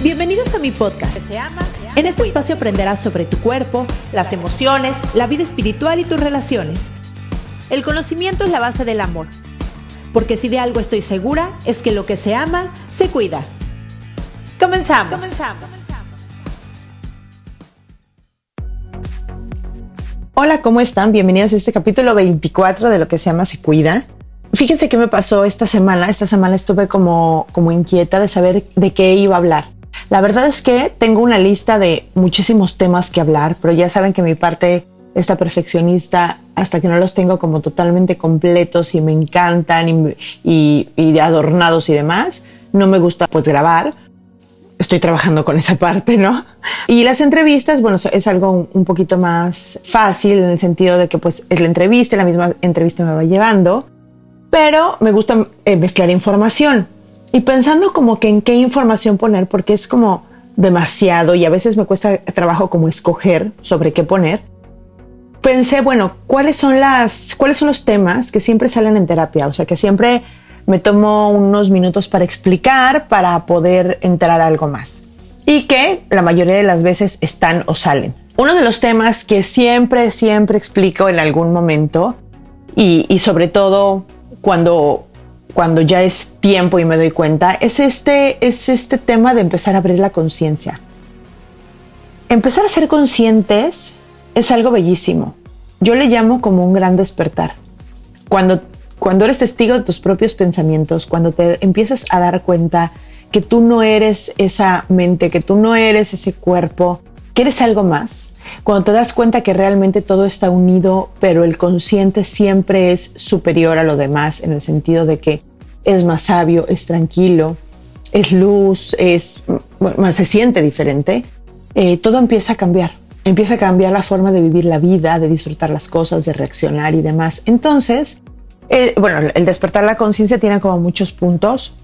Bienvenidos a mi podcast. En este espacio aprenderás sobre tu cuerpo, las emociones, la vida espiritual y tus relaciones. El conocimiento es la base del amor. Porque si de algo estoy segura es que lo que se ama, se cuida. Comenzamos. Comenzamos. Hola, ¿cómo están? Bienvenidos a este capítulo 24 de lo que se llama Se Cuida. Fíjense qué me pasó esta semana. Esta semana estuve como, como inquieta de saber de qué iba a hablar. La verdad es que tengo una lista de muchísimos temas que hablar, pero ya saben que mi parte está perfeccionista hasta que no los tengo como totalmente completos y me encantan y, y, adornados y demás, no me gusta pues grabar. Estoy trabajando con esa parte, ¿no? Y las entrevistas, bueno, es algo un poquito más fácil en el sentido de que pues es la entrevista, la misma entrevista me va llevando, pero me gusta eh, mezclar información y pensando como que en qué información poner, porque es como demasiado y a veces me cuesta trabajo como escoger sobre qué poner. Pensé, bueno, ¿cuáles son las cuáles son los temas que siempre salen en terapia? O sea, que siempre me tomo unos minutos para explicar para poder entrar a algo más. Y que la mayoría de las veces están o salen. Uno de los temas que siempre, siempre explico en algún momento y, y sobre todo cuando cuando ya es tiempo y me doy cuenta, es este, es este tema de empezar a abrir la conciencia. Empezar a ser conscientes es algo bellísimo. Yo le llamo como un gran despertar. Cuando, cuando eres testigo de tus propios pensamientos, cuando te empiezas a dar cuenta que tú no eres esa mente, que tú no eres ese cuerpo, que eres algo más, cuando te das cuenta que realmente todo está unido, pero el consciente siempre es superior a lo demás, en el sentido de que es más sabio, es tranquilo, es luz, es, bueno, se siente diferente, eh, todo empieza a cambiar. Empieza a cambiar la forma de vivir la vida, de disfrutar las cosas, de reaccionar y demás. Entonces, eh, bueno, el despertar la conciencia tiene como muchos puntos,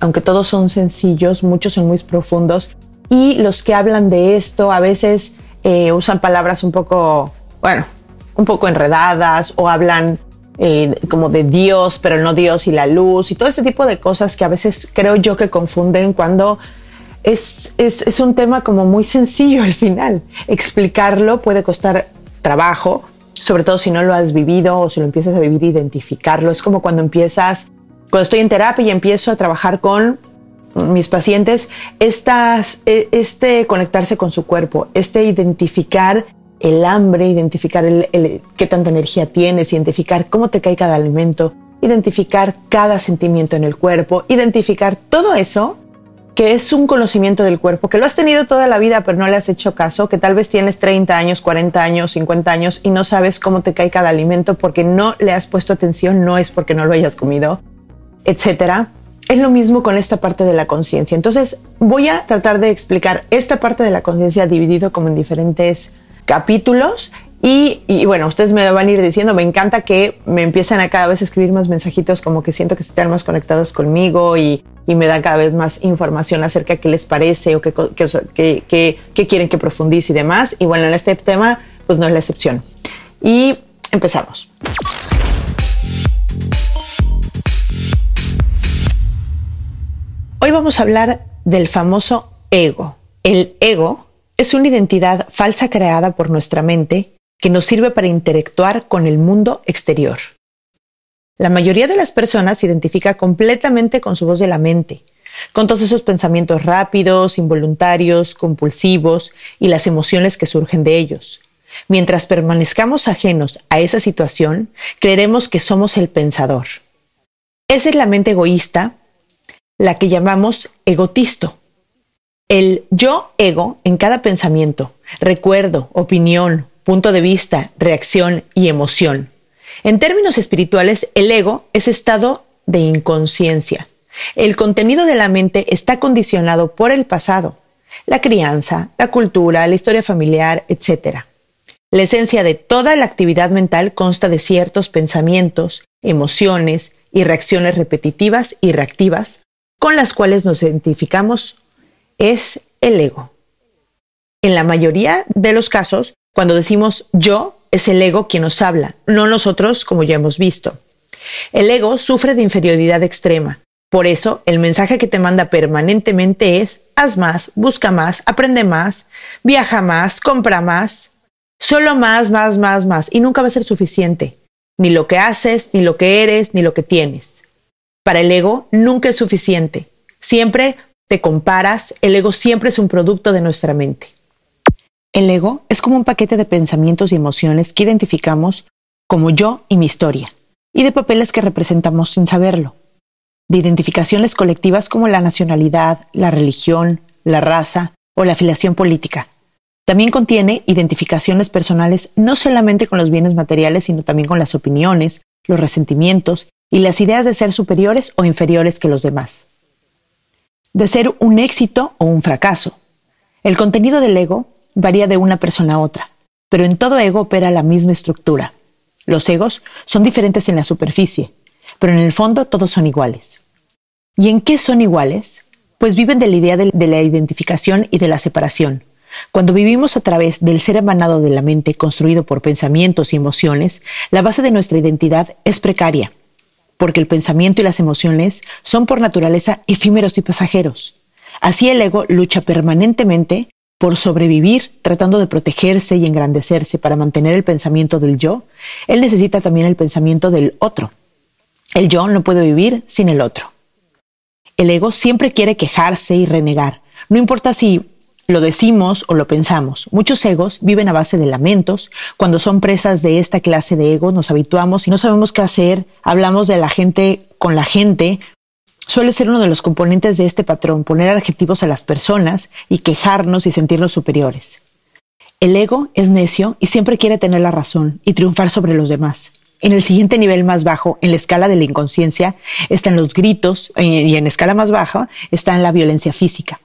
aunque todos son sencillos, muchos son muy profundos. Y los que hablan de esto a veces eh, usan palabras un poco, bueno, un poco enredadas o hablan eh, como de Dios, pero no Dios y la luz y todo este tipo de cosas que a veces creo yo que confunden cuando es, es, es un tema como muy sencillo al final. Explicarlo puede costar trabajo, sobre todo si no lo has vivido o si lo empiezas a vivir, identificarlo. Es como cuando empiezas, cuando estoy en terapia y empiezo a trabajar con mis pacientes, estas, e, este conectarse con su cuerpo, este identificar el hambre, identificar qué tanta energía tienes, identificar cómo te cae cada alimento, identificar cada sentimiento en el cuerpo, identificar todo eso que es un conocimiento del cuerpo, que lo has tenido toda la vida pero no le has hecho caso, que tal vez tienes 30 años, 40 años, 50 años y no sabes cómo te cae cada alimento porque no le has puesto atención, no es porque no lo hayas comido, etcétera es lo mismo con esta parte de la conciencia. Entonces voy a tratar de explicar esta parte de la conciencia dividido como en diferentes capítulos. Y, bueno, ustedes me van a ir diciendo, me encanta que me empiezan a cada vez escribir más mensajitos como que siento que están más conectados conmigo y, me dan cada vez más información acerca de qué les parece o qué, qué quieren que profundice y demás. Y bueno, en este tema pues no es la excepción. Y empezamos. Hoy vamos a hablar del famoso ego. El ego es una identidad falsa creada por nuestra mente que nos sirve para interactuar con el mundo exterior. La mayoría de las personas se identifica completamente con su voz de la mente, con todos esos pensamientos rápidos, involuntarios, compulsivos y las emociones que surgen de ellos. Mientras permanezcamos ajenos a esa situación, creeremos que somos el pensador. Esa es la mente egoísta, la que llamamos egotisto. El yo ego en cada pensamiento, recuerdo, opinión, punto de vista, reacción y emoción. En términos espirituales, el ego es estado de inconsciencia. El contenido de la mente está condicionado por el pasado, la crianza, la cultura, la historia familiar, etc. La esencia de toda la actividad mental consta de ciertos pensamientos, emociones y reacciones repetitivas y reactivas con las cuales nos identificamos. Es el ego. En la mayoría de los casos, cuando decimos yo, es el ego quien nos habla, no nosotros como ya hemos visto. El ego sufre de inferioridad extrema. Por eso, el mensaje que te manda permanentemente es, haz más, busca más, aprende más, viaja más, compra más. Solo más, más, más, más. Y nunca va a ser suficiente. Ni lo que haces, ni lo que eres, ni lo que tienes. Para el ego, nunca es suficiente. Siempre te comparas, el ego siempre es un producto de nuestra mente. El ego es como un paquete de pensamientos y emociones que identificamos como yo y mi historia y de papeles que representamos sin saberlo, de identificaciones colectivas como la nacionalidad, la religión, la raza o la afiliación política. También contiene identificaciones personales no solamente con los bienes materiales, sino también con las opiniones, los resentimientos y las ideas de ser superiores o inferiores que los demás. De ser un éxito o un fracaso. El contenido del ego varía de una persona a otra, pero en todo ego opera la misma estructura. Los egos son diferentes en la superficie, pero en el fondo todos son iguales. ¿Y en qué son iguales? Pues viven de la idea de, la identificación y de la separación. Cuando vivimos a través del ser emanado de la mente construido por pensamientos y emociones, la base de nuestra identidad es precaria, porque el pensamiento y las emociones son por naturaleza efímeros y pasajeros. Así el ego lucha permanentemente por sobrevivir, tratando de protegerse y engrandecerse para mantener el pensamiento del yo, él necesita también el pensamiento del otro. El yo no puede vivir sin el otro. El ego siempre quiere quejarse y renegar, no importa si lo decimos o lo pensamos. Muchos egos viven a base de lamentos. Cuando son presas de esta clase de egos nos habituamos y no sabemos qué hacer, hablamos de la gente con la gente suele ser uno de los componentes de este patrón, poner adjetivos a las personas y quejarnos y sentirnos superiores. El ego es necio y siempre quiere tener la razón y triunfar sobre los demás. En el siguiente nivel más bajo, en la escala de la inconsciencia, están los gritos y en escala más baja está la violencia física.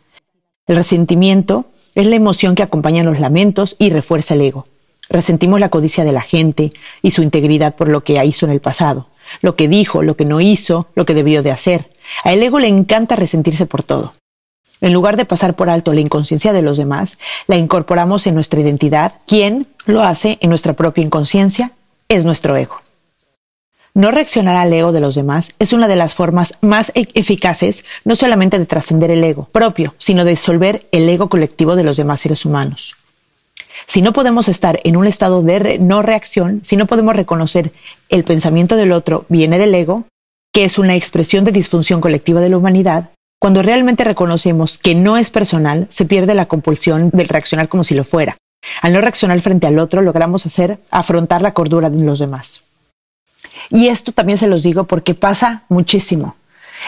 El resentimiento es la emoción que acompaña los lamentos y refuerza el ego. Resentimos la codicia de la gente y su integridad por lo que hizo en el pasado, lo que dijo, lo que no hizo, lo que debió de hacer. A el ego le encanta resentirse por todo. En lugar de pasar por alto la inconsciencia de los demás, la incorporamos en nuestra identidad. ¿Quién lo hace en nuestra propia inconsciencia? Es nuestro ego. No reaccionar al ego de los demás es una de las formas más e-, eficaces no solamente de trascender el ego propio, sino de disolver el ego colectivo de los demás seres humanos. Si no podemos estar en un estado de no reacción, si no podemos reconocer el pensamiento del otro viene del ego, que es una expresión de disfunción colectiva de la humanidad, cuando realmente reconocemos que no es personal, se pierde la compulsión del reaccionar como si lo fuera. Al no reaccionar frente al otro, logramos hacer afrontar la cordura de los demás. Y esto también se los digo porque pasa muchísimo.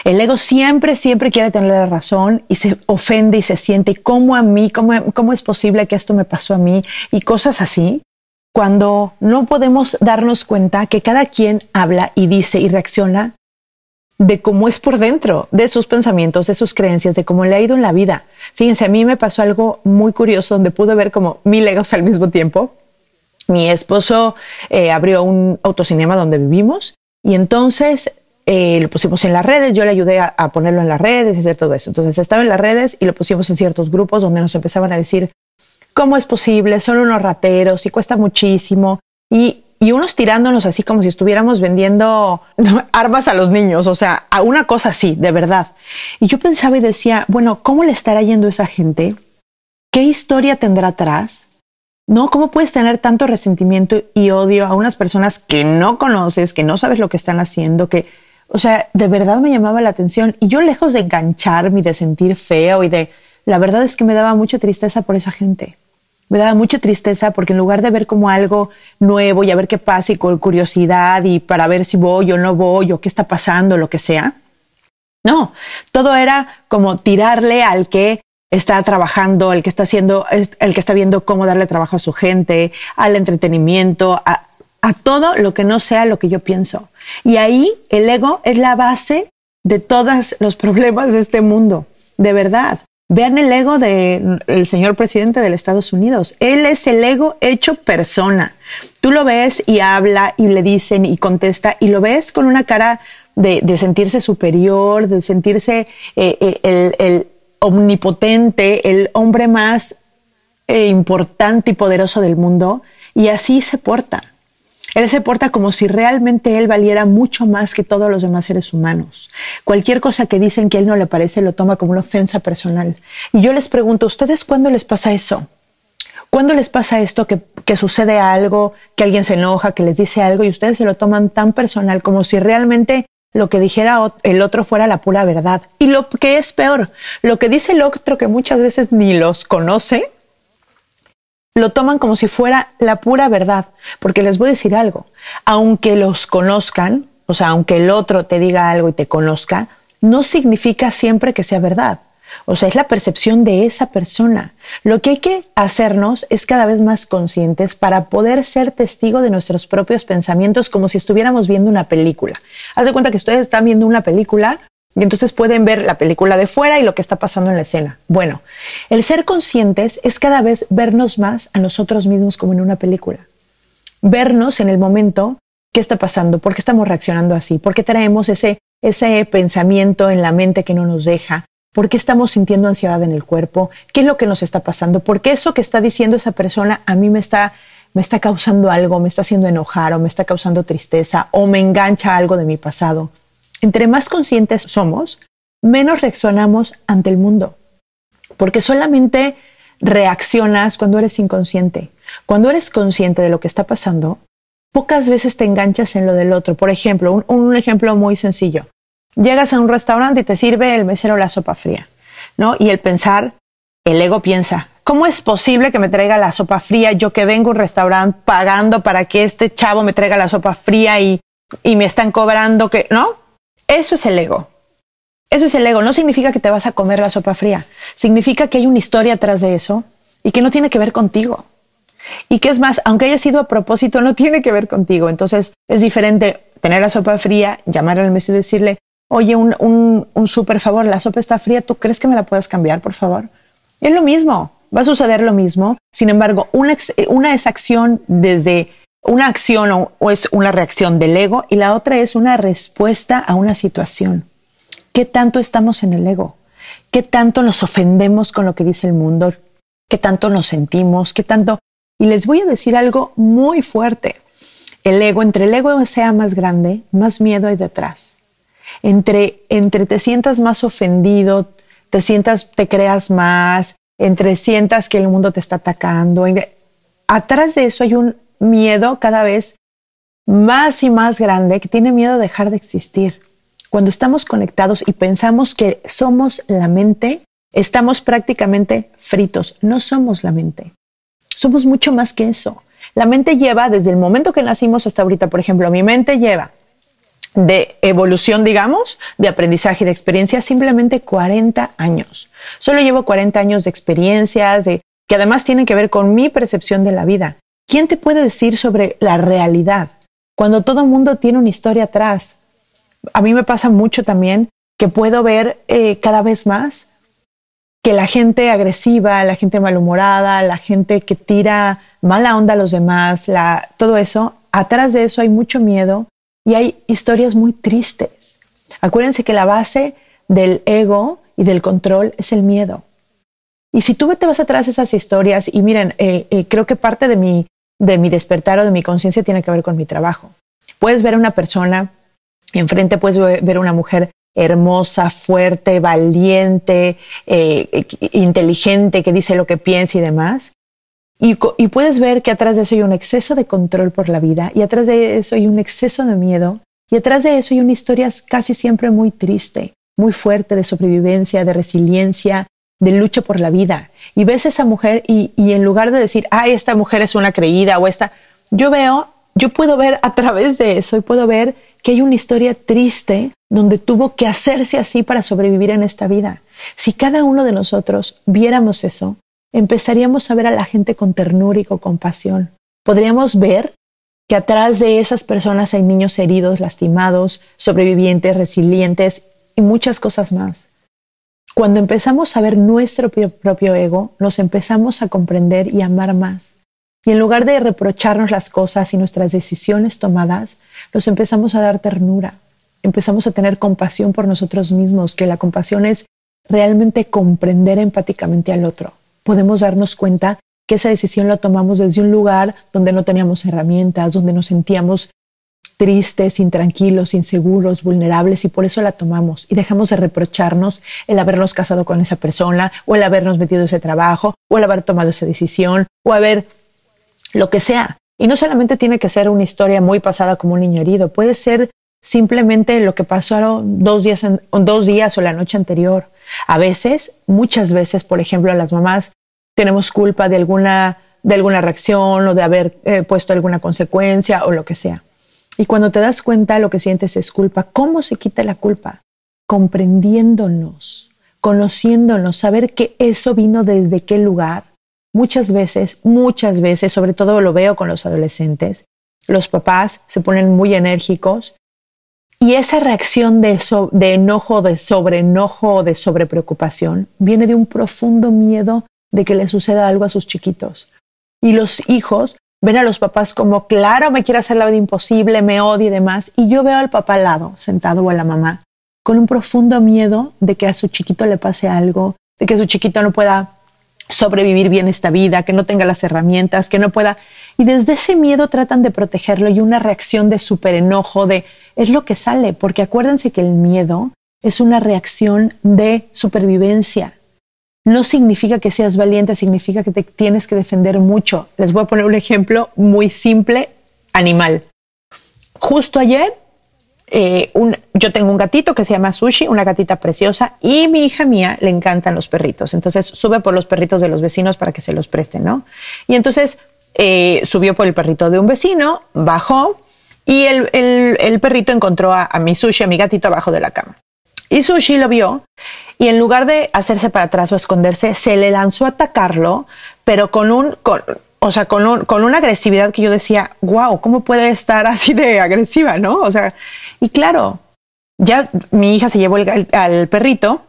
El ego siempre, siempre quiere tener la razón y se ofende y se siente, ¿cómo a mí? ¿Cómo, cómo es posible que esto me pasó a mí? Y cosas así cuando no podemos darnos cuenta que cada quien habla y dice y reacciona de cómo es por dentro, de sus pensamientos, de sus creencias, de cómo le ha ido en la vida. Fíjense, a mí me pasó algo muy curioso donde pude ver como mil egos al mismo tiempo. Mi esposo eh, abrió un autocinema donde vivimos y entonces eh, lo pusimos en las redes, yo le ayudé a, a, ponerlo en las redes y hacer todo eso. Entonces estaba en las redes y lo pusimos en ciertos grupos donde nos empezaban a decir, ¿cómo es posible? Son unos rateros y cuesta muchísimo. Y, y unos tirándonos así como si estuviéramos vendiendo armas a los niños, o sea, a una cosa así, de verdad. Y yo pensaba y decía, bueno, ¿cómo le estará yendo esa gente? ¿Qué historia tendrá atrás? ¿No? ¿Cómo puedes tener tanto resentimiento y odio a unas personas que no conoces, que no sabes lo que están haciendo, que, O sea, de verdad me llamaba la atención. Y yo lejos de engancharme y de sentir feo y de... La verdad es que me daba mucha tristeza por esa gente. Me daba mucha tristeza porque en lugar de ver como algo nuevo y a ver qué pasa y con curiosidad y para ver si voy o no voy o qué está pasando, lo que sea, no, todo era como tirarle al que está trabajando, el que está haciendo, el que está viendo cómo darle trabajo a su gente, al entretenimiento, a, todo lo que no sea lo que yo pienso. Y ahí el ego es la base de todos los problemas de este mundo, de verdad. Vean el ego del señor presidente de los Estados Unidos. Él es el ego hecho persona. Tú lo ves y habla y le dicen y contesta y lo ves con una cara de, sentirse superior, de sentirse eh, eh, el, omnipotente, el hombre más eh, importante y poderoso del mundo. Y así se porta. Él se porta como si realmente él valiera mucho más que todos los demás seres humanos. Cualquier cosa que dicen que a él no le parece lo toma como una ofensa personal. Y yo les pregunto, ¿ustedes cuándo les pasa eso? ¿Cuándo les pasa esto que, que, sucede algo, que alguien se enoja, que les dice algo y ustedes se lo toman tan personal como si realmente lo que dijera el otro fuera la pura verdad? Y lo que es peor, lo que dice el otro que muchas veces ni los conoce, lo toman como si fuera la pura verdad. Porque les voy a decir algo, aunque los conozcan, o sea, aunque el otro te diga algo y te conozca, no significa siempre que sea verdad. O sea, es la percepción de esa persona. Lo que hay que hacernos es cada vez más conscientes para poder ser testigo de nuestros propios pensamientos como si estuviéramos viendo una película. Haz de cuenta que ustedes están viendo una película y entonces pueden ver la película de fuera y lo que está pasando en la escena. Bueno, el ser conscientes es cada vez vernos más a nosotros mismos como en una película. Vernos en el momento, qué está pasando, por qué estamos reaccionando así, por qué traemos ese, ese pensamiento en la mente que no nos deja, por qué estamos sintiendo ansiedad en el cuerpo, qué es lo que nos está pasando, por qué eso que está diciendo esa persona a mí me está, me está causando algo, me está haciendo enojar o me está causando tristeza o me engancha algo de mi pasado. Entre más conscientes somos, menos reaccionamos ante el mundo, porque solamente reaccionas cuando eres inconsciente. Cuando eres consciente de lo que está pasando, pocas veces te enganchas en lo del otro. Por ejemplo, un, ejemplo muy sencillo. Llegas a un restaurante y te sirve el mesero la sopa fría, ¿no? Y el pensar, el ego piensa, ¿cómo es posible que me traiga la sopa fría yo que vengo a un restaurante pagando para que este chavo me traiga la sopa fría y, y me están cobrando que, ¿no? Eso es el ego. Eso es el ego. No significa que te vas a comer la sopa fría. Significa que hay una historia atrás de eso y que no tiene que ver contigo. Y que es más, aunque haya sido a propósito, no tiene que ver contigo. Entonces es diferente tener la sopa fría, llamar al mesero y decirle, oye, un, un, súper favor, la sopa está fría, ¿tú crees que me la puedes cambiar, por favor? es lo mismo, va a suceder lo mismo. Sin embargo, una, una es acción desde una acción o, es una reacción del ego y la otra es una respuesta a una situación. ¿Qué tanto estamos en el ego? ¿Qué tanto nos ofendemos con lo que dice el mundo? ¿Qué tanto nos sentimos? ¿Qué tanto? Y les voy a decir algo muy fuerte. El ego, entre el ego sea más grande, más miedo hay detrás. Entre, entre te sientas más ofendido, te sientas, te creas más, entre sientas que el mundo te está atacando. Atrás de eso hay un miedo cada vez más y más grande que tiene miedo de dejar de existir. Cuando estamos conectados y pensamos que somos la mente, estamos prácticamente fritos. No somos la mente. Somos mucho más que eso. La mente lleva desde el momento que nacimos hasta ahorita, por ejemplo, mi mente lleva de evolución, digamos, de aprendizaje, de experiencia, simplemente 40 años. Solo llevo 40 años de experiencias, de, que además tienen que ver con mi percepción de la vida. ¿Quién te puede decir sobre la realidad cuando todo el mundo tiene una historia atrás? A mí me pasa mucho también que puedo ver eh, cada vez más que la gente agresiva, la gente malhumorada, la gente que tira mala onda a los demás, la, todo eso, atrás de eso hay mucho miedo y hay historias muy tristes. Acuérdense que la base del ego y del control es el miedo. Y si tú te vas atrás esas historias, y miren, eh, eh, creo que parte de mi de mi despertar o de mi conciencia tiene que ver con mi trabajo. Puedes ver a una persona, enfrente puedes ver a una mujer hermosa, fuerte, valiente, eh, inteligente, que dice lo que piensa y demás. Y, puedes ver que atrás de eso hay un exceso de control por la vida y atrás de eso hay un exceso de miedo Y detrás de eso hay una historia casi siempre muy triste, muy fuerte de sobrevivencia, de resiliencia, de lucha por la vida. Y ves a esa mujer y, y en lugar de decir, ah, esta mujer es una creída o esta, yo veo, yo puedo ver a través de eso y puedo ver que hay una historia triste donde tuvo que hacerse así para sobrevivir en esta vida. Si cada uno de nosotros viéramos eso, empezaríamos a ver a la gente con ternura y con compasión. Podríamos ver que atrás de esas personas hay niños heridos, lastimados, sobrevivientes, resilientes y muchas cosas más. Cuando empezamos a ver nuestro propio ego, nos empezamos a comprender y amar más. Y en lugar de reprocharnos las cosas y nuestras decisiones tomadas, nos empezamos a dar ternura. Empezamos a tener compasión por nosotros mismos, que la compasión es realmente comprender empáticamente al otro. Podemos darnos cuenta que esa decisión la tomamos desde un lugar donde no teníamos herramientas, donde nos sentíamos tristes, intranquilos, inseguros, vulnerables y por eso la tomamos y dejamos de reprocharnos el habernos casado con esa persona o el habernos metido ese trabajo o el haber tomado esa decisión o haber lo que sea. Y no solamente tiene que ser una historia muy pasada como un niño herido, puede ser simplemente lo que pasó dos días, dos días o la noche anterior. A veces, muchas veces, por ejemplo, las mamás tenemos culpa de alguna, de alguna reacción o de haber eh, puesto alguna consecuencia o lo que sea. Y cuando te das cuenta, lo que sientes es culpa. ¿Cómo se quita la culpa? Comprendiéndonos, conociéndonos, saber que eso vino desde qué lugar. Muchas veces, muchas veces, sobre todo lo veo con los adolescentes, los papás se ponen muy enérgicos y esa reacción de, de enojo, de sobreenojo, de sobrepreocupación, viene de un profundo miedo de que le suceda algo a sus chiquitos. Y los hijos ven a los papás como, claro, me quiere hacer la vida imposible, me odia y demás. Y yo veo al papá al lado, sentado o a la mamá, con un profundo miedo de que a su chiquito le pase algo, de que su chiquito no pueda sobrevivir bien esta vida, que no tenga las herramientas, que no pueda. Y desde ese miedo tratan de protegerlo y una reacción de súper enojo, de es lo que sale, porque acuérdense que el miedo es una reacción de supervivencia no significa que seas valiente, significa que te tienes que defender mucho. Les voy a poner un ejemplo muy simple, animal. Justo ayer, eh, yo tengo un gatito que se llama Sushi, una gatita preciosa, y mi hija mía le encantan los perritos. Entonces sube por los perritos de los vecinos para que se los presten, ¿no? Y entonces eh, subió por el perrito de un vecino, bajó, y el, perrito encontró a, a mi Sushi, a mi gatito, abajo de la cama. Y Sushi lo vio y en lugar de hacerse para atrás o esconderse, se le lanzó a atacarlo, pero con un, o sea, con, con una agresividad que yo decía, wow, ¿cómo puede estar así de agresiva, no? O sea, y claro, ya mi hija se llevó al perrito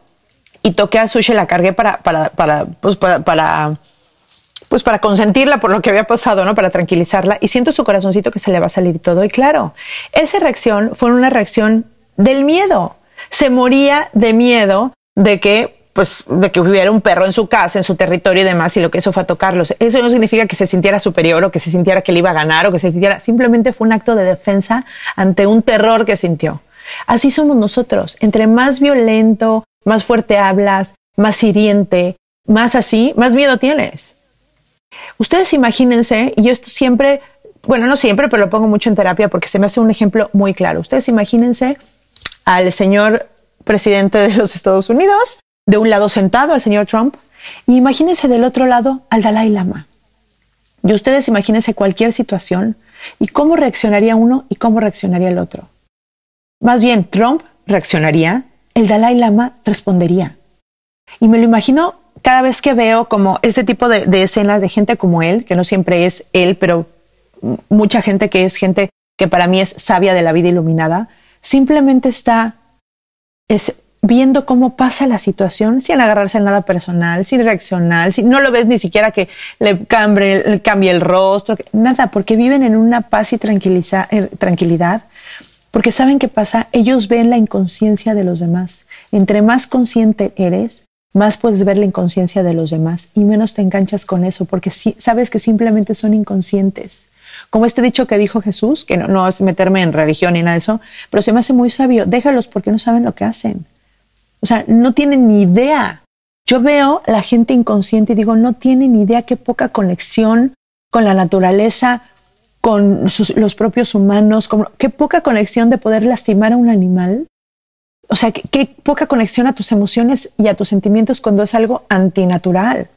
y toqué a Sushi, la cargué para, para, para, pues para, para, pues para consentirla por lo que había pasado, ¿no? Para tranquilizarla. Y siento su corazoncito que se le va a salir todo. Y claro, esa reacción fue una reacción del miedo. Se moría de miedo de que pues de que hubiera un perro en su casa, en su territorio y demás, y lo que eso fue a tocarlos. Eso no significa que se sintiera superior o que se sintiera que le iba a ganar o que se sintiera, simplemente fue un acto de defensa ante un terror que sintió. Así somos nosotros. Entre más violento, más fuerte hablas, más hiriente, más así, más miedo tienes. Ustedes imagínense, y yo esto siempre, bueno, no siempre, pero lo pongo mucho en terapia porque se me hace un ejemplo muy claro. Ustedes imagínense al señor presidente de los Estados Unidos, de un lado sentado al señor Trump, y imagínense del otro lado al Dalai Lama. Y ustedes imagínense cualquier situación y cómo reaccionaría uno y cómo reaccionaría el otro. Más bien, Trump reaccionaría, el Dalai Lama respondería. Y me lo imagino cada vez que veo como este tipo de, de escenas de gente como él, que no siempre es él, pero mucha gente que es gente que para mí es sabia de la vida iluminada, simplemente está es viendo cómo pasa la situación sin agarrarse a nada personal, sin reaccionar, si no lo ves ni siquiera que le cambie, cambie el rostro, nada, porque viven en una paz y eh, tranquilidad, porque saben qué pasa, ellos ven la inconsciencia de los demás. Entre más consciente eres, más puedes ver la inconsciencia de los demás y menos te enganchas con eso, porque sabes que simplemente son inconscientes. Como este dicho que dijo Jesús, que no, es meterme en religión ni nada de eso, pero se me hace muy sabio, déjalos porque no saben lo que hacen. O sea, no tienen ni idea. Yo veo la gente inconsciente y digo, no tienen ni idea qué poca conexión con la naturaleza, con los propios humanos, qué poca conexión de poder lastimar a un animal. O sea, qué, poca conexión a tus emociones y a tus sentimientos cuando es algo antinatural.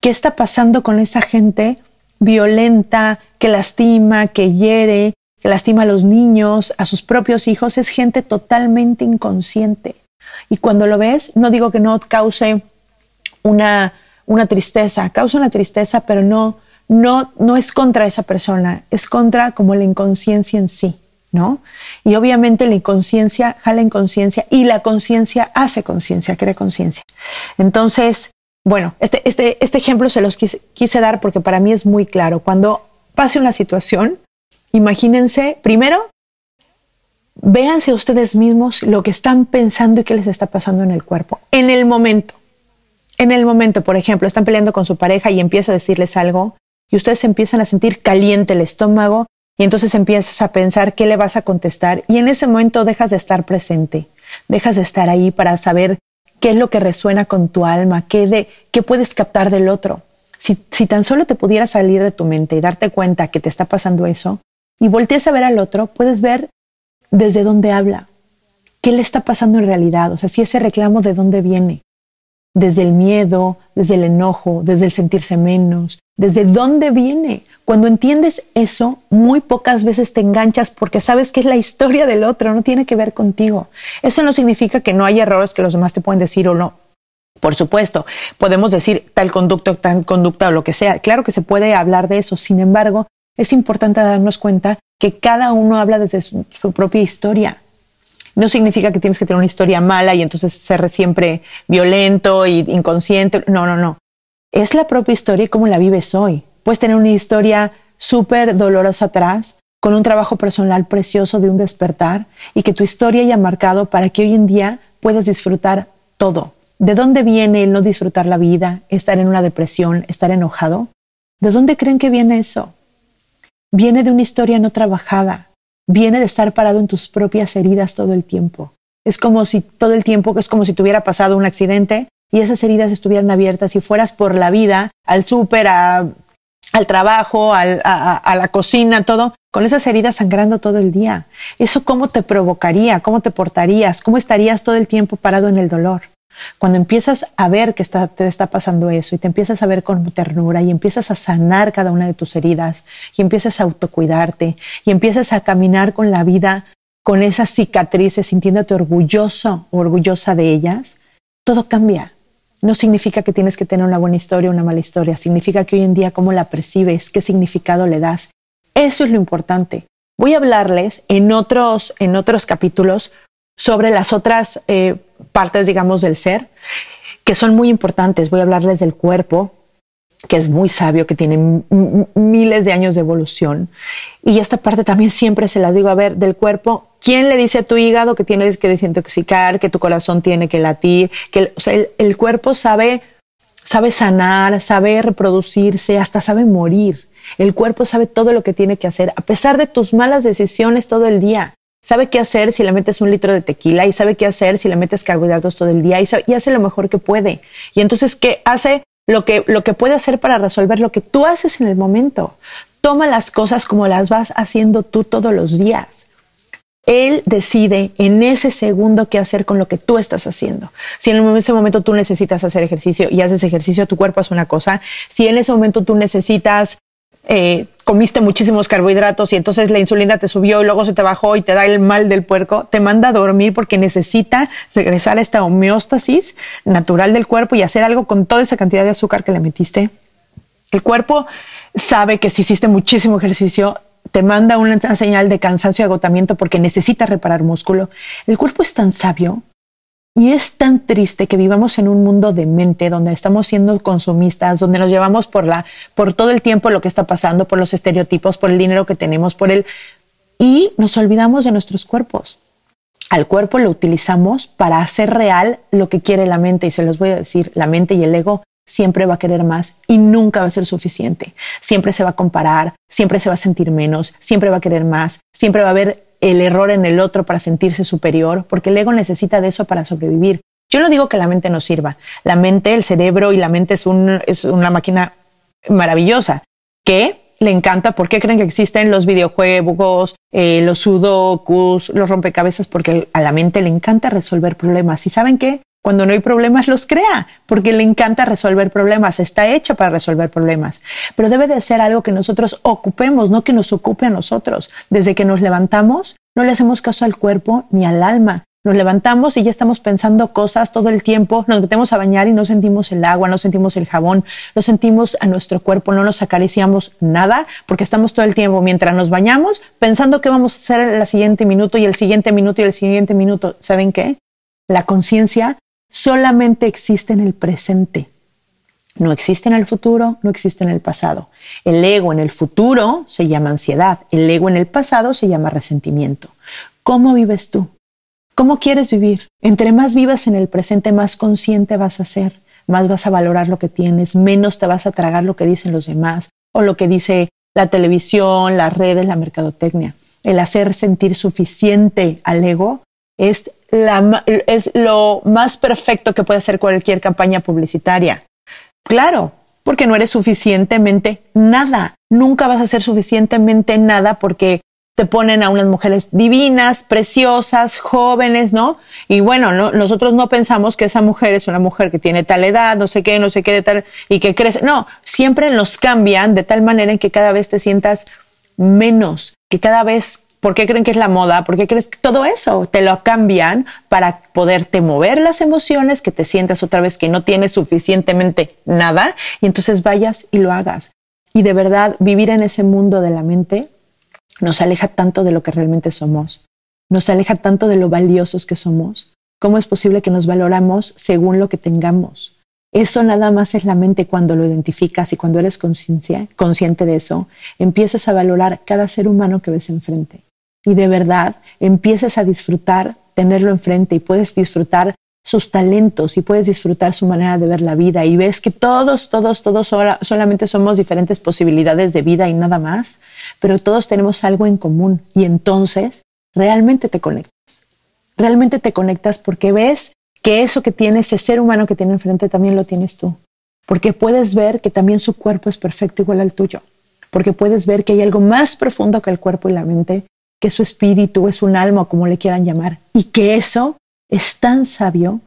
¿Qué está pasando con esa gente violenta, que lastima, que hiere, que lastima a los niños, a sus propios hijos? Es gente totalmente inconsciente. Y cuando lo ves, no digo que no cause una, una tristeza, causa una tristeza, pero no, no, no es contra esa persona, es contra como la inconsciencia en sí, ¿no? Y obviamente la inconsciencia jala inconsciencia y la conciencia hace conciencia, crea conciencia. Entonces, bueno, este, este, este ejemplo se los quise, quise dar porque para mí es muy claro. Cuando pase una situación, imagínense, primero, véanse ustedes mismos lo que están pensando y qué les está pasando en el cuerpo, en el momento. En el momento, por ejemplo, están peleando con su pareja y empieza a decirles algo y ustedes empiezan a sentir caliente el estómago y entonces empiezas a pensar qué le vas a contestar y en ese momento dejas de estar presente, dejas de estar ahí para saber qué es lo que resuena con tu alma, qué, de, qué puedes captar del otro. Si, si tan solo te pudieras salir de tu mente y darte cuenta que te está pasando eso y volteas a ver al otro, puedes ver desde dónde habla, qué le está pasando en realidad, o sea, si ese reclamo de dónde viene, desde el miedo, desde el enojo, desde el sentirse menos, desde dónde viene. Cuando entiendes eso, muy pocas veces te enganchas porque sabes que es la historia del otro, no tiene que ver contigo. Eso no significa que no haya errores que los demás te pueden decir o no. Por supuesto, podemos decir tal conducta, tal conducta o lo que sea. Claro que se puede hablar de eso. Sin embargo, es importante darnos cuenta que cada uno habla desde su, su propia historia. No significa que tienes que tener una historia mala y entonces ser siempre violento y inconsciente. No, no, no es la propia historia y cómo la vives hoy. Puedes tener una historia súper dolorosa atrás, con un trabajo personal precioso de un despertar y que tu historia haya marcado para que hoy en día puedas disfrutar todo. ¿De dónde viene el no disfrutar la vida, estar en una depresión, estar enojado? ¿De dónde creen que viene eso? Viene de una historia no trabajada, viene de estar parado en tus propias heridas todo el tiempo. Es como si todo el tiempo, es como si te hubiera pasado un accidente y esas heridas estuvieran abiertas y fueras por la vida, al súper, al trabajo, a, la cocina, todo, con esas heridas sangrando todo el día. ¿Eso cómo te provocaría? ¿Cómo te portarías? ¿Cómo estarías todo el tiempo parado en el dolor? Cuando empiezas a ver que te está pasando eso y te empiezas a ver con ternura y empiezas a sanar cada una de tus heridas y empiezas a autocuidarte y empiezas a caminar con la vida con esas cicatrices, sintiéndote orgulloso o orgullosa de ellas, todo cambia no significa que tienes que tener una buena historia o una mala historia, significa que hoy en día cómo la percibes, qué significado le das. Eso es lo importante. Voy a hablarles en otros, en otros capítulos sobre las otras eh, partes, digamos, del ser, que son muy importantes. Voy a hablarles del cuerpo, que es muy sabio, que tiene miles de años de evolución. Y esta parte también siempre se las digo, a ver, del cuerpo, ¿quién le dice a tu hígado que tienes que desintoxicar, que tu corazón tiene que latir? Que, o sea, el, cuerpo sabe, sabe sanar, sabe reproducirse, hasta sabe morir. El cuerpo sabe todo lo que tiene que hacer, a pesar de tus malas decisiones todo el día. Sabe qué hacer si le metes un litro de tequila y sabe qué hacer si le metes carbohidratos todo el día y, y hace lo mejor que puede. Y entonces, ¿qué hace? lo que, lo que puede hacer para resolver lo que tú haces en el momento. Toma las cosas como las vas haciendo tú todos los días. Él decide en ese segundo qué hacer con lo que tú estás haciendo. Si en ese momento tú necesitas hacer ejercicio y haces ejercicio, tu cuerpo hace una cosa. Si en ese momento tú necesitas eh, comiste muchísimos carbohidratos y entonces la insulina te subió y luego se te bajó y te da el mal del puerco, te manda a dormir porque necesita regresar a esta homeostasis natural del cuerpo y hacer algo con toda esa cantidad de azúcar que le metiste. El cuerpo sabe que si hiciste muchísimo ejercicio, te manda una señal de cansancio y agotamiento porque necesita reparar músculo. El cuerpo es tan sabio y es tan triste que vivamos en un mundo de mente donde estamos siendo consumistas, donde nos llevamos por la por todo el tiempo lo que está pasando, por los estereotipos, por el dinero que tenemos, por el y nos olvidamos de nuestros cuerpos. Al cuerpo lo utilizamos para hacer real lo que quiere la mente y se los voy a decir, la mente y el ego siempre va a querer más y nunca va a ser suficiente. Siempre se va a comparar, siempre se va a sentir menos, siempre va a querer más, siempre va a haber el error en el otro para sentirse superior, porque el ego necesita de eso para sobrevivir. Yo no digo que la mente no sirva. La mente, el cerebro y la mente es, un, es una máquina maravillosa que le encanta. ¿Por qué creen que existen los videojuegos, eh, los sudokus, los rompecabezas? Porque a la mente le encanta resolver problemas. ¿Y saben qué? Cuando no hay problemas los crea, porque le encanta resolver problemas, está hecha para resolver problemas. Pero debe de ser algo que nosotros ocupemos, no que nos ocupe a nosotros. Desde que nos levantamos, no le hacemos caso al cuerpo ni al alma. Nos levantamos y ya estamos pensando cosas todo el tiempo, nos metemos a bañar y no sentimos el agua, no sentimos el jabón, no sentimos a nuestro cuerpo, no nos acariciamos nada, porque estamos todo el tiempo mientras nos bañamos pensando qué vamos a hacer el siguiente minuto y el siguiente minuto y el siguiente minuto. ¿Saben qué? La conciencia solamente existe en el presente. No existe en el futuro, no existe en el pasado. El ego en el futuro se llama ansiedad, el ego en el pasado se llama resentimiento. ¿Cómo vives tú? ¿Cómo quieres vivir? Entre más vivas en el presente, más consciente vas a ser, más vas a valorar lo que tienes, menos te vas a tragar lo que dicen los demás o lo que dice la televisión, las redes, la mercadotecnia. El hacer sentir suficiente al ego es, es lo más perfecto que puede hacer cualquier campaña publicitaria. Claro, porque no eres suficientemente nada. Nunca vas a ser suficientemente nada porque te ponen a unas mujeres divinas, preciosas, jóvenes, ¿no? Y bueno, nosotros no pensamos que esa mujer es una mujer que tiene tal edad, no sé qué, no sé qué de tal, y que crece. No, siempre nos cambian de tal manera en que cada vez te sientas menos, que cada vez, ¿por qué creen que es la moda? ¿Por qué crees que todo eso te lo cambian para poderte mover las emociones, que te sientas otra vez que no tienes suficientemente nada, y entonces vayas y lo hagas. Y de verdad, vivir en ese mundo de la mente nos aleja tanto de lo que realmente somos, nos aleja tanto de lo valiosos que somos. ¿Cómo es posible que nos valoramos según lo que tengamos? Eso nada más es la mente cuando lo identificas y cuando eres consciente de eso, empiezas a valorar cada ser humano que ves enfrente. Y de verdad empiezas a disfrutar tenerlo enfrente y puedes disfrutar sus talentos y puedes disfrutar su manera de ver la vida y ves que todos, todos, todos solamente somos diferentes posibilidades de vida y nada más, pero todos tenemos algo en común y entonces realmente te conectas. Realmente te conectas porque ves que eso que tiene ese ser humano que tiene enfrente también lo tienes tú. Porque puedes ver que también su cuerpo es perfecto igual al tuyo. Porque puedes ver que hay algo más profundo que el cuerpo y la mente, que su espíritu es un alma, como le quieran llamar, y que eso es tan sabio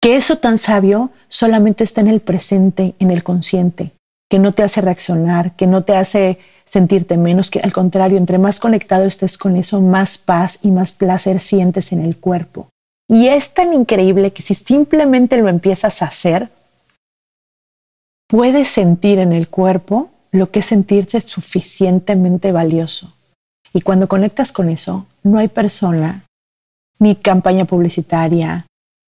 que eso tan sabio solamente está en el presente, en el consciente, que no te hace reaccionar, que no te hace sentirte menos, que al contrario, entre más conectado estés con eso, más paz y más placer sientes en el cuerpo. Y es tan increíble que si simplemente lo empiezas a hacer, puedes sentir en el cuerpo lo que es sentirse suficientemente valioso. Y cuando conectas con eso, no hay persona ni campaña publicitaria,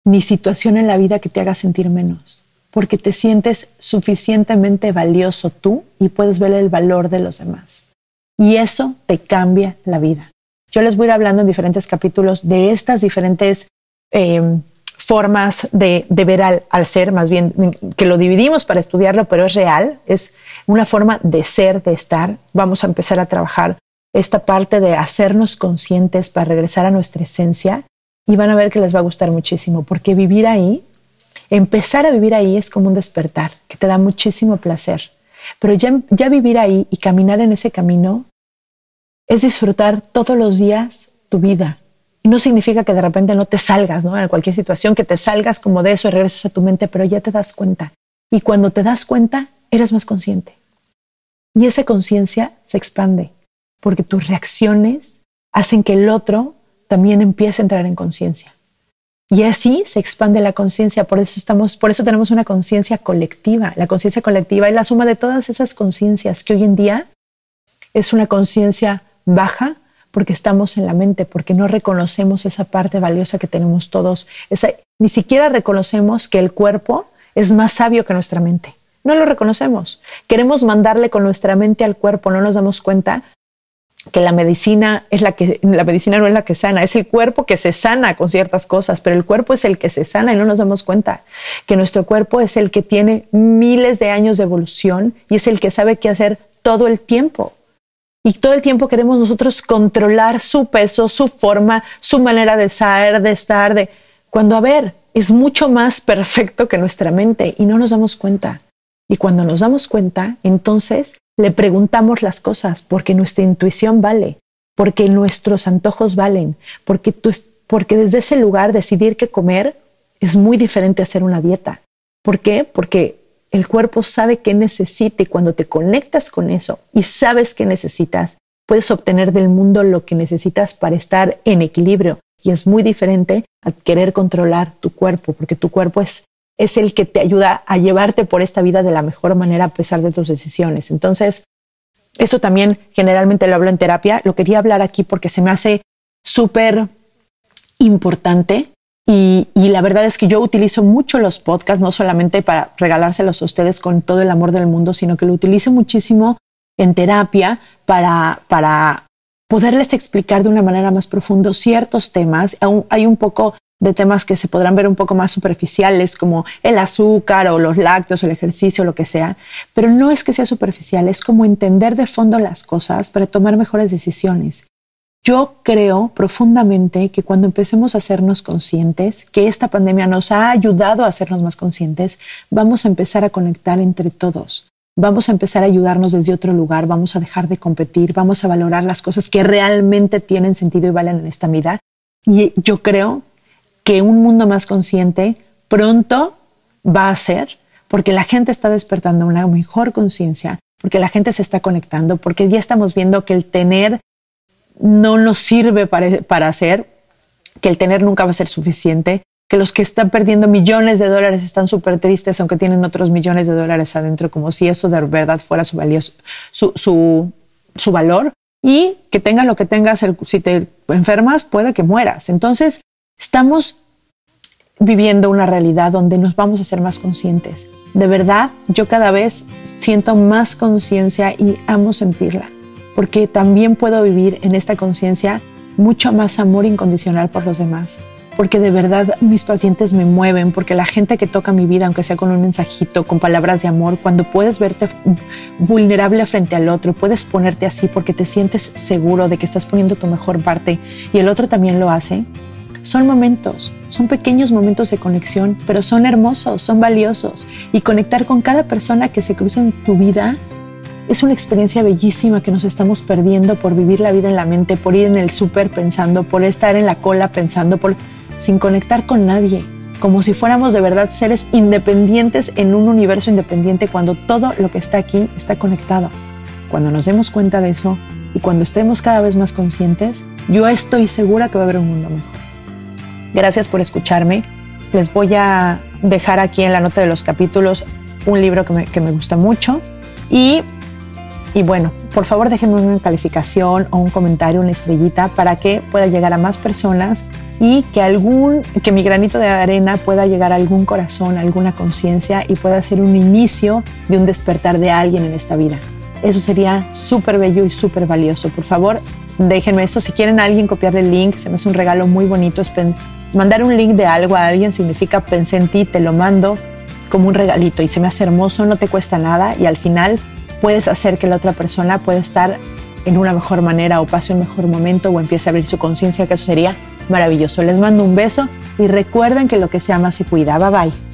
ni situación en la vida que te haga sentir menos, porque te sientes suficientemente valioso tú y puedes ver el valor de los demás. Y eso te cambia la vida. Yo les voy a ir hablando en diferentes capítulos de estas diferentes em, formas de, ver al, ser, más bien que lo dividimos para estudiarlo, pero es real, es una forma de ser, de estar. Vamos a empezar a trabajar esta parte de hacernos conscientes para regresar a nuestra esencia y van a ver que les va a gustar muchísimo, porque vivir ahí, empezar a vivir ahí es como un despertar, que te da muchísimo placer. Pero ya, ya vivir ahí y caminar en ese camino es disfrutar todos los días tu vida. Y no significa que de repente no te salgas, ¿no? En cualquier situación, que te salgas como de eso y regreses a tu mente, pero ya te das cuenta. Y cuando te das cuenta, eres más consciente. Y esa conciencia se expande porque tus reacciones hacen que el otro también empiece a entrar en conciencia. Y así se expande la conciencia, por eso por eso tenemos una conciencia colectiva. La conciencia colectiva es la suma de todas esas conciencias que hoy en día es una conciencia baja porque estamos en la mente, porque no reconocemos esa parte valiosa que tenemos todos. ni siquiera reconocemos que el cuerpo es más sabio que nuestra mente. No lo reconocemos. Queremos mandarle con nuestra mente al cuerpo, no nos damos cuenta que la medicina es la que la medicina no es la que sana, es el cuerpo que se sana con ciertas cosas, pero el cuerpo es el que se sana y no nos damos cuenta que nuestro cuerpo es el que tiene miles de años de evolución y es el que sabe qué hacer todo el tiempo. Y todo el tiempo queremos nosotros controlar su peso, su forma, su manera de ser, de estar, de cuando a ver, es mucho más perfecto que nuestra mente y no nos damos cuenta. Y cuando nos damos cuenta, entonces le preguntamos las cosas porque nuestra intuición vale, porque nuestros antojos valen, porque, porque desde ese lugar decidir qué comer es muy diferente a hacer una dieta. ¿Por qué? Porque el cuerpo sabe qué necesita y cuando te conectas con eso y sabes qué necesitas, puedes obtener del mundo lo que necesitas para estar en equilibrio. Y es muy diferente a querer controlar tu cuerpo, porque tu cuerpo es, es el que te ayuda a llevarte por esta vida de la mejor manera a pesar de tus decisiones. Entonces, eso también generalmente lo hablo en terapia. Lo quería hablar aquí porque se me hace súper importante y, y, la verdad es que yo utilizo mucho los podcasts, no solamente para regalárselos a ustedes con todo el amor del mundo, sino que lo utilizo muchísimo en terapia para, para poderles explicar de una manera más profunda ciertos temas. Aún hay un poco de temas que se podrán ver un poco más superficiales, como el azúcar o los lácteos o el ejercicio, lo que sea, pero no es que sea superficial, es como entender de fondo las cosas para tomar mejores decisiones. Yo creo profundamente que cuando empecemos a hacernos conscientes, que esta pandemia nos ha ayudado a hacernos más conscientes, vamos a empezar a conectar entre todos vamos a empezar a ayudarnos desde otro lugar, vamos a dejar de competir, vamos a valorar las cosas que realmente tienen sentido y valen en esta vida. Y yo creo que un mundo más consciente pronto va a ser, porque la gente está despertando una mejor conciencia, porque la gente se está conectando, porque ya estamos viendo que el tener no nos sirve para, para hacer, que el tener nunca va a ser suficiente, que los que están perdiendo millones de dólares están súper tristes, aunque tienen otros millones de dólares adentro, como si eso de verdad fuera su, valor, y que tengas lo que tengas, si te enfermas, puede que mueras. Entonces, estamos viviendo una realidad donde nos vamos a ser más conscientes. De verdad, yo cada vez siento más conciencia y amo sentirla, porque también puedo vivir en esta conciencia mucho más amor incondicional por los demás porque de verdad mis pacientes me mueven, porque la gente que toca mi vida, aunque sea con un mensajito, con palabras de amor, cuando puedes verte vulnerable frente al otro, puedes ponerte así porque te sientes seguro de que estás poniendo tu mejor parte y el otro también lo hace, son momentos, son pequeños momentos de conexión, pero son hermosos, son valiosos y conectar con cada persona que se cruza en tu vida es una experiencia bellísima que nos estamos perdiendo por vivir la vida en la mente, por ir en el súper pensando, por estar en la cola pensando, por sin conectar con nadie, como si fuéramos de verdad seres independientes en un universo independiente cuando todo lo que está aquí está conectado. Cuando nos demos cuenta de eso y cuando estemos cada vez más conscientes, yo estoy segura que va a haber un mundo mejor. Gracias por escucharme. Les voy a dejar aquí en la nota de los capítulos un libro que me, que me gusta mucho y y bueno, por favor déjenme una calificación o un comentario, una estrellita para que pueda llegar a más personas y que algún que mi granito de arena pueda llegar a algún corazón, a alguna conciencia y pueda ser un inicio de un despertar de alguien en esta vida. Eso sería súper bello y súper valioso. Por favor, déjenme eso. Si quieren alguien copiar el link, se me hace un regalo muy bonito. Mandar un link de algo a alguien significa pensé en ti, te lo mando como un regalito y se me hace hermoso, no te cuesta nada y al final puedes hacer que la otra persona pueda estar en una mejor manera o pase un mejor momento o empiece a abrir su conciencia, que eso sería maravilloso. Les mando un beso y recuerden que lo que se ama se cuida. Bye bye.